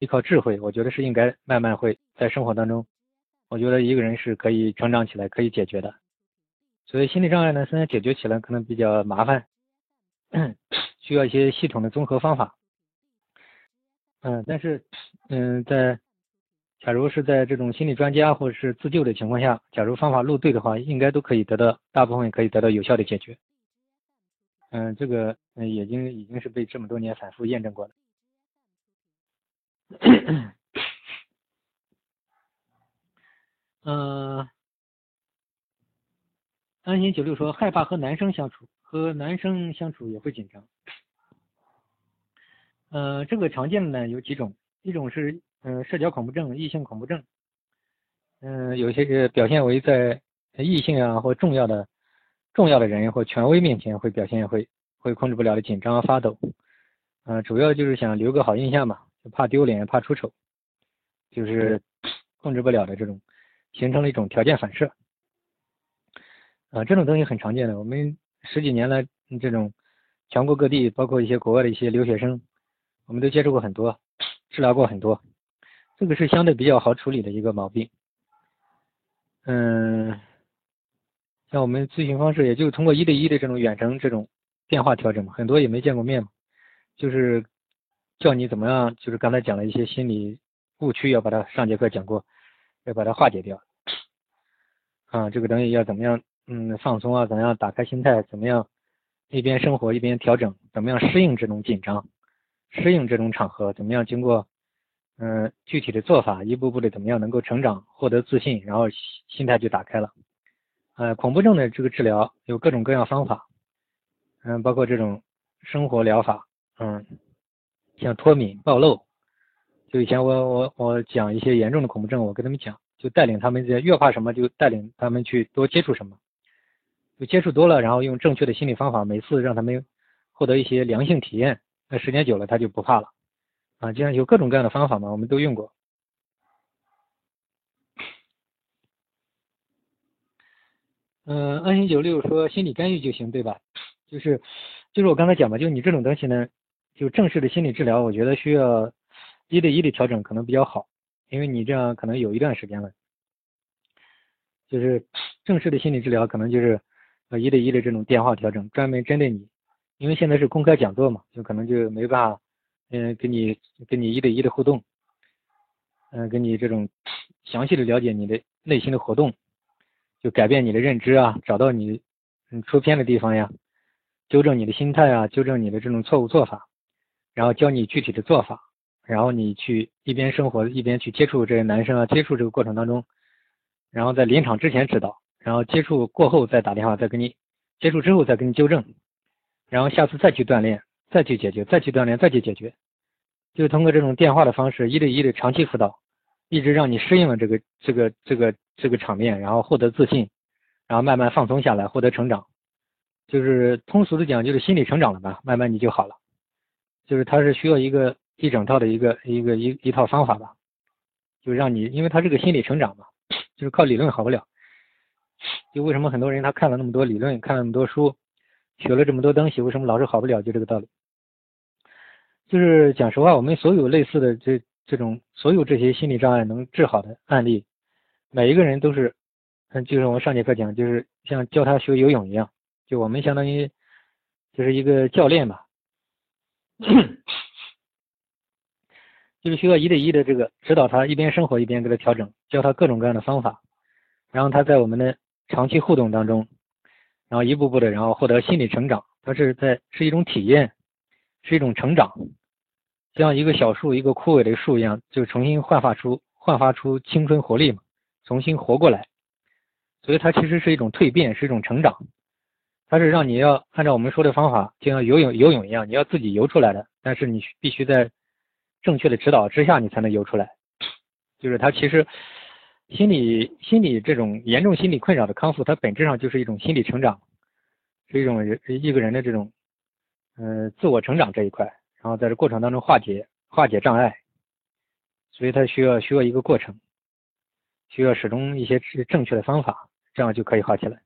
依靠智慧，我觉得是应该慢慢会在生活当中，我觉得一个人是可以成长起来，可以解决的。所以心理障碍呢，虽然解决起来可能比较麻烦，需要一些系统的综合方法。嗯，但是嗯，在假如是在这种心理专家或者是自救的情况下，假如方法路对的话，应该都可以得到大部分可以得到有效的解决。嗯，这个嗯已经已经是被这么多年反复验证过的。嗯，安心九六说害怕和男生相处，和男生相处也会紧张。呃，这个常见的呢有几种，一种是嗯社交恐怖症、异性恐怖症，嗯，有些是表现为在异性啊或重要的重要的人或权威面前会表现会会控制不了的紧张发抖，嗯，主要就是想留个好印象嘛，就怕丢脸怕出丑。就是控制不了的这种，形成了一种条件反射，啊，这种东西很常见的。我们十几年来，这种全国各地，包括一些国外的一些留学生，我们都接触过很多，治疗过很多，这个是相对比较好处理的一个毛病。嗯，像我们咨询方式，也就通过一对一的这种远程这种电话调整嘛，很多也没见过面嘛，就是教你怎么样，就是刚才讲了一些心理。误区要把它上节课讲过，要把它化解掉。啊，这个东西要怎么样？嗯，放松啊，怎么样打开心态？怎么样一边生活一边调整？怎么样适应这种紧张？适应这种场合？怎么样经过嗯具体的做法，一步步的怎么样能够成长，获得自信，然后心态就打开了。呃，恐怖症的这个治疗有各种各样方法，嗯，包括这种生活疗法，嗯，像脱敏、暴露。就以前我我我讲一些严重的恐怖症，我跟他们讲，就带领他们在越怕什么，就带领他们去多接触什么，就接触多了，然后用正确的心理方法，每次让他们获得一些良性体验，那时间久了他就不怕了啊。这样有各种各样的方法嘛，我们都用过。嗯，安心九六说心理干预就行，对吧？就是就是我刚才讲嘛，就你这种东西呢，就正式的心理治疗，我觉得需要。一对一的调整可能比较好，因为你这样可能有一段时间了，就是正式的心理治疗可能就是呃一对一的这种电话调整，专门针对你，因为现在是公开讲座嘛，就可能就没办法嗯跟你跟你一对一的互动，嗯跟你这种详细的了解你的内心的活动，就改变你的认知啊，找到你嗯出偏的地方呀，纠正你的心态啊，纠正你的这种错误做法，然后教你具体的做法。然后你去一边生活一边去接触这些男生啊，接触这个过程当中，然后在临场之前指导，然后接触过后再打电话再给你接触之后再给你纠正，然后下次再去锻炼，再去解决，再去锻炼，再去解决，就通过这种电话的方式一对一的长期辅导，一直让你适应了这个这个这个这个场面，然后获得自信，然后慢慢放松下来，获得成长，就是通俗的讲就是心理成长了吧，慢慢你就好了，就是它是需要一个。一整套的一个一个一一套方法吧，就让你，因为他这个心理成长嘛，就是靠理论好不了。就为什么很多人他看了那么多理论，看了那么多书，学了这么多东西，为什么老是好不了？就这个道理。就是讲实话，我们所有类似的这这种所有这些心理障碍能治好的案例，每一个人都是，嗯，就是我们上节课讲，就是像教他学游泳一样，就我们相当于就是一个教练吧。就是需要一对一的这个指导他，一边生活一边给他调整，教他各种各样的方法，然后他在我们的长期互动当中，然后一步步的，然后获得心理成长。他是在是一种体验，是一种成长，像一个小树，一个枯萎的树一样，就重新焕发出焕发出青春活力嘛，重新活过来。所以它其实是一种蜕变，是一种成长。它是让你要按照我们说的方法，就像游泳游泳一样，你要自己游出来的，但是你必须在。正确的指导之下，你才能游出来。就是他其实心理心理这种严重心理困扰的康复，它本质上就是一种心理成长，是一种人一个人的这种嗯自我成长这一块。然后在这过程当中化解化解障碍，所以他需要需要一个过程，需要始终一些正确的方法，这样就可以好起来。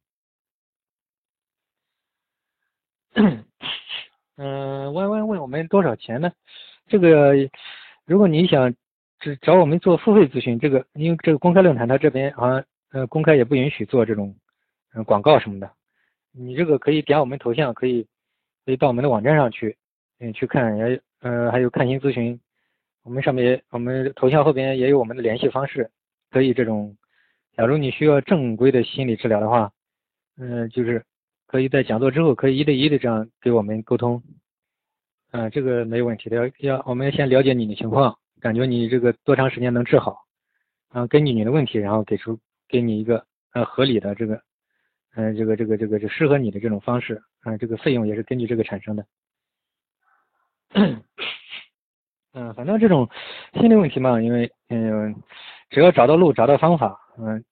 嗯，弯弯问我们多少钱呢？这个，如果你想只找我们做付费咨询，这个因为这个公开论坛它这边好像呃公开也不允许做这种嗯广告什么的。你这个可以点我们头像，可以可以到我们的网站上去嗯去看，也呃还有看心咨询，我们上面我们头像后边也有我们的联系方式，可以这种，假如你需要正规的心理治疗的话，嗯就是可以在讲座之后可以一对一的这样给我们沟通。嗯，这个没有问题的。要要，我们要先了解你的情况，感觉你这个多长时间能治好，然后根据你的问题，然后给出给你一个呃合理的这个，嗯，这个这个这个就适合你的这种方式，啊，这个费用也是根据这个产生的。嗯，反正这种心理问题嘛，因为嗯，只要找到路，找到方法，嗯，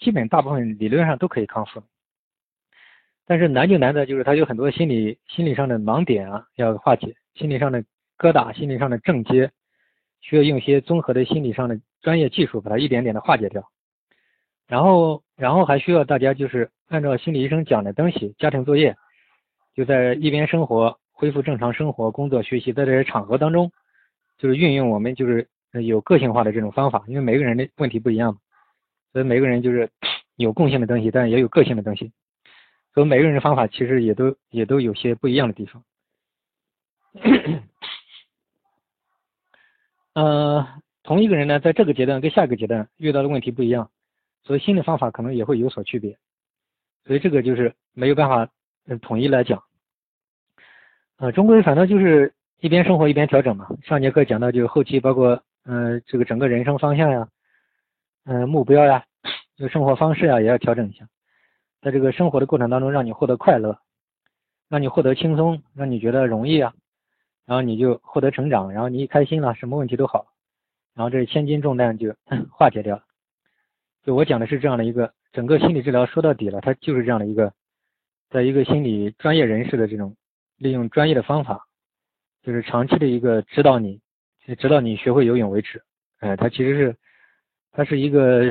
基本大部分理论上都可以康复。但是难就难在就是他有很多心理心理上的盲点啊，要化解。心理上的疙瘩，心理上的症结，需要用一些综合的心理上的专业技术把它一点点的化解掉。然后，然后还需要大家就是按照心理医生讲的东西，家庭作业，就在一边生活，恢复正常生活、工作、学习，在这些场合当中，就是运用我们就是有个性化的这种方法，因为每个人的问题不一样嘛，所以每个人就是有共性的东西，但也有个性的东西，所以每个人的方法其实也都也都有些不一样的地方。呃，同一个人呢，在这个阶段跟下一个阶段遇到的问题不一样，所以新的方法可能也会有所区别，所以这个就是没有办法统一来讲。呃，终归反正就是一边生活一边调整嘛。上节课讲到就是后期包括嗯这个整个人生方向呀，嗯目标呀，就生活方式呀也要调整一下，在这个生活的过程当中让你获得快乐，让你获得轻松，让你觉得容易啊。然后你就获得成长，然后你一开心了，什么问题都好，然后这千斤重担就 化解掉了。就我讲的是这样的一个整个心理治疗，说到底了，它就是这样的一个，在一个心理专业人士的这种利用专业的方法，就是长期的一个指导你，直到你学会游泳为止。哎，它其实是，它是一个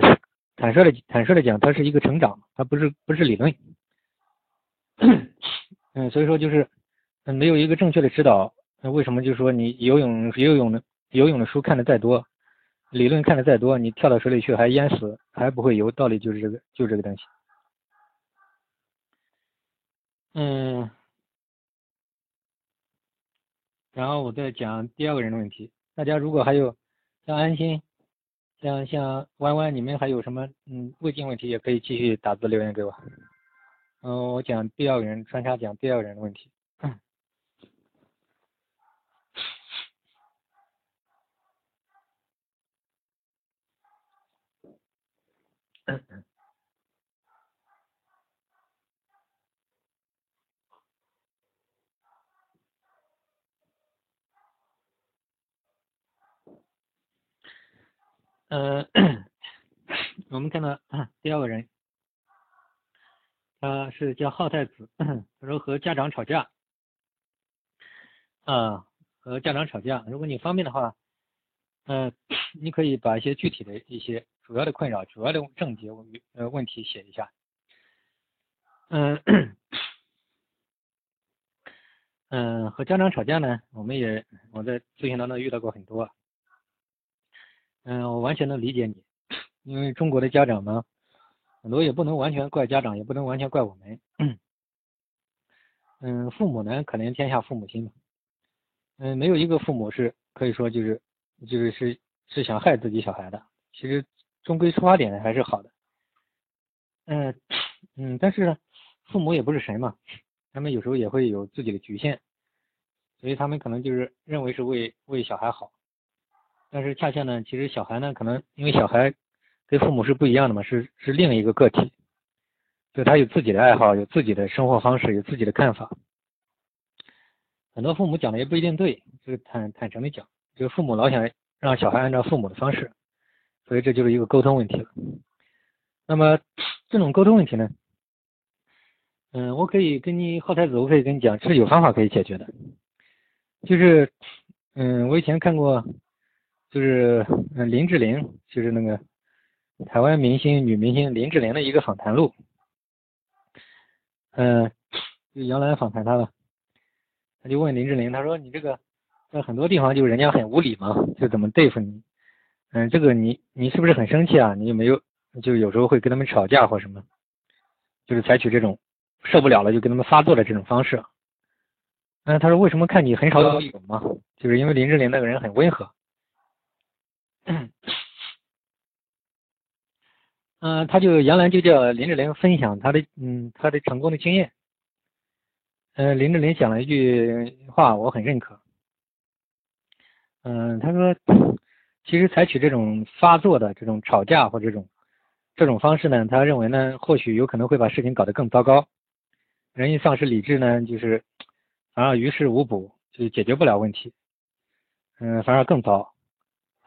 坦率的坦率的讲，它是一个成长，它不是不是理论。嗯，所以说就是没有一个正确的指导。那为什么就说你游泳游泳的游泳的书看的再多，理论看的再多，你跳到水里去还淹死，还不会游？道理就是这个，就这个东西。嗯，然后我再讲第二个人的问题。大家如果还有像安心、像像弯弯，你们还有什么嗯未尽问题，也可以继续打字留言给我。嗯，我讲第二个人穿插讲第二个人的问题。嗯，呃 我们看到第二个人，他是叫浩太子，他说和家长吵架，啊，和家长吵架，如果你方便的话，嗯，你可以把一些具体的一些。主要的困扰，主要的症结问呃问题写一下。嗯嗯，和家长吵架呢，我们也我在咨询当中遇到过很多。嗯，我完全能理解你，因为中国的家长呢，很多也不能完全怪家长，也不能完全怪我们。嗯，父母呢，可怜天下父母心嘛。嗯，没有一个父母是可以说就是就是是是想害自己小孩的，其实。终归出发点还是好的，嗯嗯，但是呢父母也不是神嘛，他们有时候也会有自己的局限，所以他们可能就是认为是为为小孩好，但是恰恰呢，其实小孩呢，可能因为小孩跟父母是不一样的嘛，是是另一个个体，就他有自己的爱好，有自己的生活方式，有自己的看法，很多父母讲的也不一定对，就是坦坦诚的讲，就是父母老想让小孩按照父母的方式。所以这就是一个沟通问题了。那么这种沟通问题呢，嗯，我可以跟你浩太子，我可以跟你讲，是有方法可以解决的。就是，嗯，我以前看过，就是嗯林志玲，就是那个台湾明星女明星林志玲的一个访谈录。嗯，就杨澜访谈她了，他就问林志玲，他说：“你这个在很多地方就人家很无理嘛，就怎么对付你？”嗯，这个你你是不是很生气啊？你有没有就有时候会跟他们吵架或什么？就是采取这种受不了了就跟他们发作的这种方式。嗯，他说为什么看你很少有嘛？就是因为林志玲那个人很温和。嗯，他就杨澜就叫林志玲分享他的嗯他的成功的经验。嗯，林志玲讲了一句话，我很认可。嗯，他说，其实采取这种发作的这种吵架或这种这种方式呢，他认为呢，或许有可能会把事情搞得更糟糕。人一丧失理智呢，就是反而于事无补，就解决不了问题。嗯，反而更糟。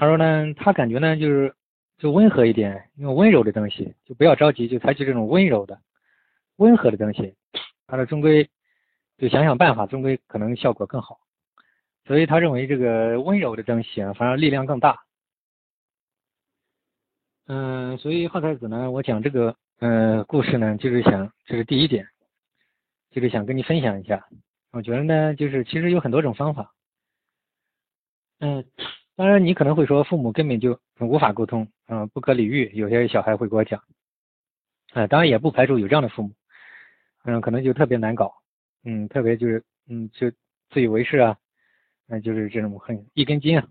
他说呢，他感觉呢，就是就温和一点，用温柔的东西，就不要着急，就采取这种温柔的、温和的东西。他说，终归。就想想办法，终归可能效果更好。所以他认为这个温柔的东西啊，反而力量更大。嗯，所以浩太子呢，我讲这个嗯故事呢，就是想这是第一点，就是想跟你分享一下。我觉得呢，就是其实有很多种方法。嗯，当然你可能会说父母根本就无法沟通，嗯，不可理喻。有些小孩会跟我讲，啊，当然也不排除有这样的父母，嗯，可能就特别难搞。嗯，特别就是，嗯，就自以为是啊，那就是这种很一根筋啊。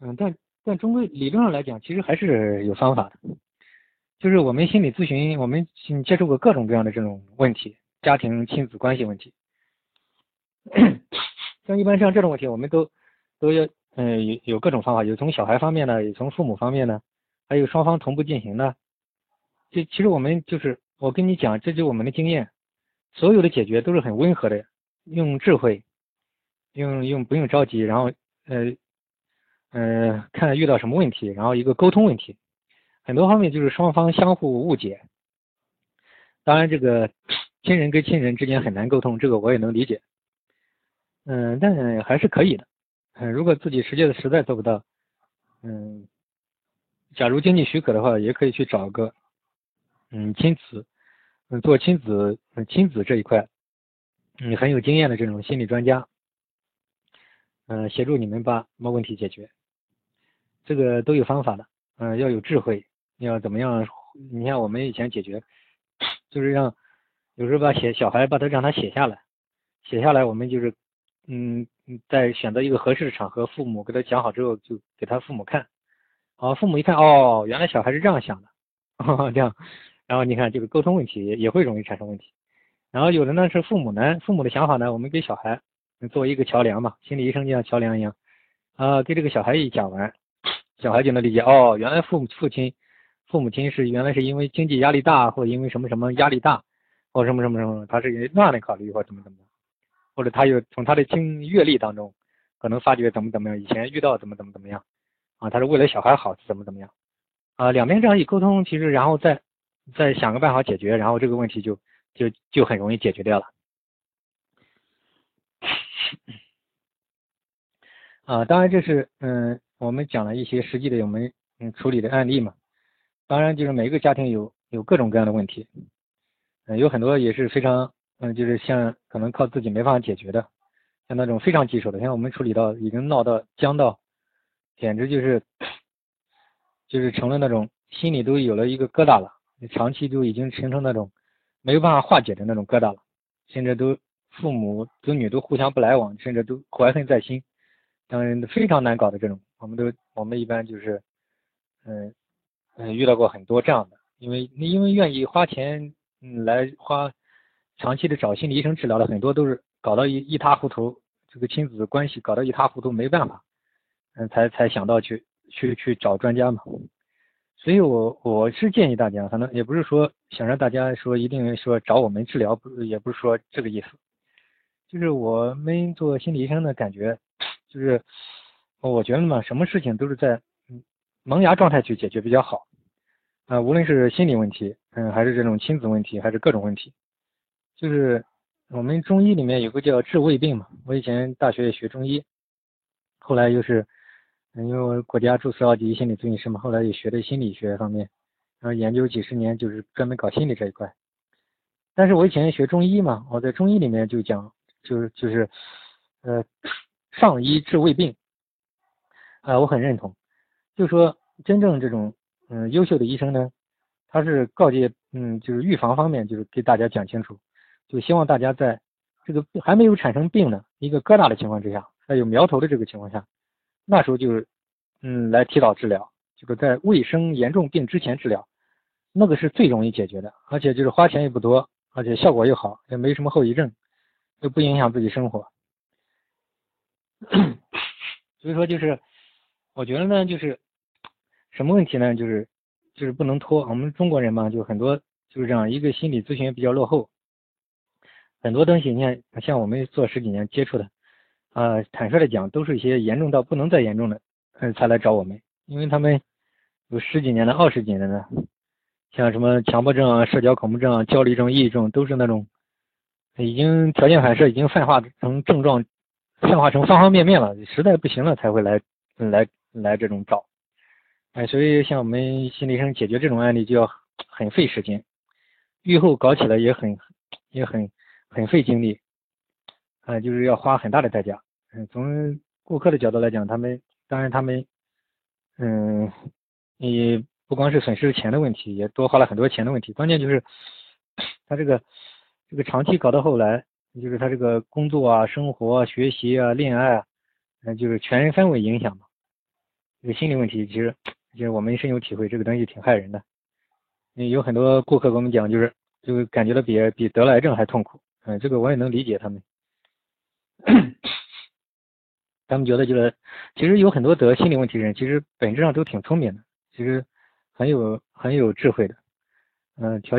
嗯，但但终归理论上来讲，其实还是有方法的。就是我们心理咨询，我们接触过各种各样的这种问题，家庭亲子关系问题。像一般像这种问题，我们都都要，嗯，有有各种方法，有从小孩方面的，有从父母方面的，还有双方同步进行的。就其实我们就是，我跟你讲，这就我们的经验。所有的解决都是很温和的，用智慧，用用不用着急，然后呃呃看遇到什么问题，然后一个沟通问题，很多方面就是双方相互误解。当然，这个亲人跟亲人之间很难沟通，这个我也能理解。嗯，但还是可以的。嗯，如果自己实际的实在做不到，嗯，假如经济许可的话，也可以去找个嗯亲子。嗯，做亲子，亲子这一块，嗯，很有经验的这种心理专家，嗯，协助你们把什么问题解决，这个都有方法的，嗯，要有智慧，要怎么样？你像我们以前解决，就是让有时候把写小孩把他让他写下来，写下来，我们就是，嗯，在选择一个合适的场合，父母给他讲好之后，就给他父母看，好，父母一看，哦，原来小孩是这样想的，这样。然后你看这个沟通问题也会容易产生问题，然后有的呢是父母呢，父母的想法呢，我们给小孩作为一个桥梁嘛，心理医生就像桥梁一样，啊，给这个小孩一讲完，小孩就能理解，哦，原来父母父亲父母亲是原来是因为经济压力大，或者因为什么什么压力大，或什么什么什么，他是那样的考虑或怎么怎么，或者他又从他的经阅历当中可能发觉怎么怎么样，以前遇到怎么怎么怎么样，啊，他是为了小孩好怎么怎么样，啊，两边这样一沟通，其实然后再。再想个办法解决，然后这个问题就就就很容易解决掉了。啊，当然这是嗯，我们讲了一些实际的我们嗯处理的案例嘛。当然就是每个家庭有有各种各样的问题，嗯，有很多也是非常嗯，就是像可能靠自己没办法解决的，像那种非常棘手的，像我们处理到已经闹到僵到，简直就是就是成了那种心里都有了一个疙瘩了。长期就已经形成那种没有办法化解的那种疙瘩了，甚至都父母子女都互相不来往，甚至都怀恨在心，当然非常难搞的这种，我们都我们一般就是嗯嗯遇到过很多这样的，因为因为愿意花钱嗯来花长期的找心理医生治疗的很多都是搞到一一塌糊涂，这个亲子关系搞到一塌糊涂没办法，嗯才才想到去去去找专家嘛。所以，我我是建议大家，反正也不是说想让大家说一定说找我们治疗，不也不是说这个意思，就是我们做心理医生的感觉，就是我觉得嘛，什么事情都是在萌芽状态去解决比较好，啊，无论是心理问题，嗯，还是这种亲子问题，还是各种问题，就是我们中医里面有个叫治未病嘛，我以前大学也学中医，后来又是。因为我国家注册二级心理咨询师嘛，后来也学的心理学方面，然后研究几十年，就是专门搞心理这一块。但是我以前学中医嘛，我在中医里面就讲，就是就是，呃，上医治未病，啊，我很认同。就说真正这种嗯优秀的医生呢，他是告诫嗯就是预防方面就是给大家讲清楚，就希望大家在这个还没有产生病的一个疙瘩的情况之下，还有苗头的这个情况下，那时候就是嗯来提早治疗，就是在未生严重病之前治疗，那个是最容易解决的，而且就是花钱也不多，而且效果又好，也没什么后遗症，又不影响自己生活。所以说就是，我觉得呢，就是什么问题呢？就是就是不能拖。我们中国人嘛，就很多就是这样一个心理咨询比较落后，很多东西你看，像我们做十几年接触的，啊，坦率的讲，都是一些严重到不能再严重的，嗯，才来找我们，因为他们有十几年的、二十几年的，像什么强迫症啊、社交恐怖症啊、焦虑症、抑郁症，都是那种已经条件反射已经泛化成症状。泛化成方方面面了，实在不行了才会来来来这种找，哎，所以像我们心理医生解决这种案例就要很费时间，愈后搞起来也很也很很费精力，啊，就是要花很大的代价。嗯，从顾客的角度来讲，他们当然他们嗯，你不光是损失钱的问题，也多花了很多钱的问题，关键就是他这个这个长期搞到后来。就是他这个工作啊、生活、啊学习啊、恋爱啊，嗯，就是全氛围影响嘛。这个心理问题，其实其实我们深有体会，这个东西挺害人的。有很多顾客跟我们讲，就是就感觉到比比得了癌症还痛苦。嗯，这个我也能理解他们。他们觉得就是，其实有很多得心理问题的人，其实本质上都挺聪明的，其实很有很有智慧的。嗯，条件。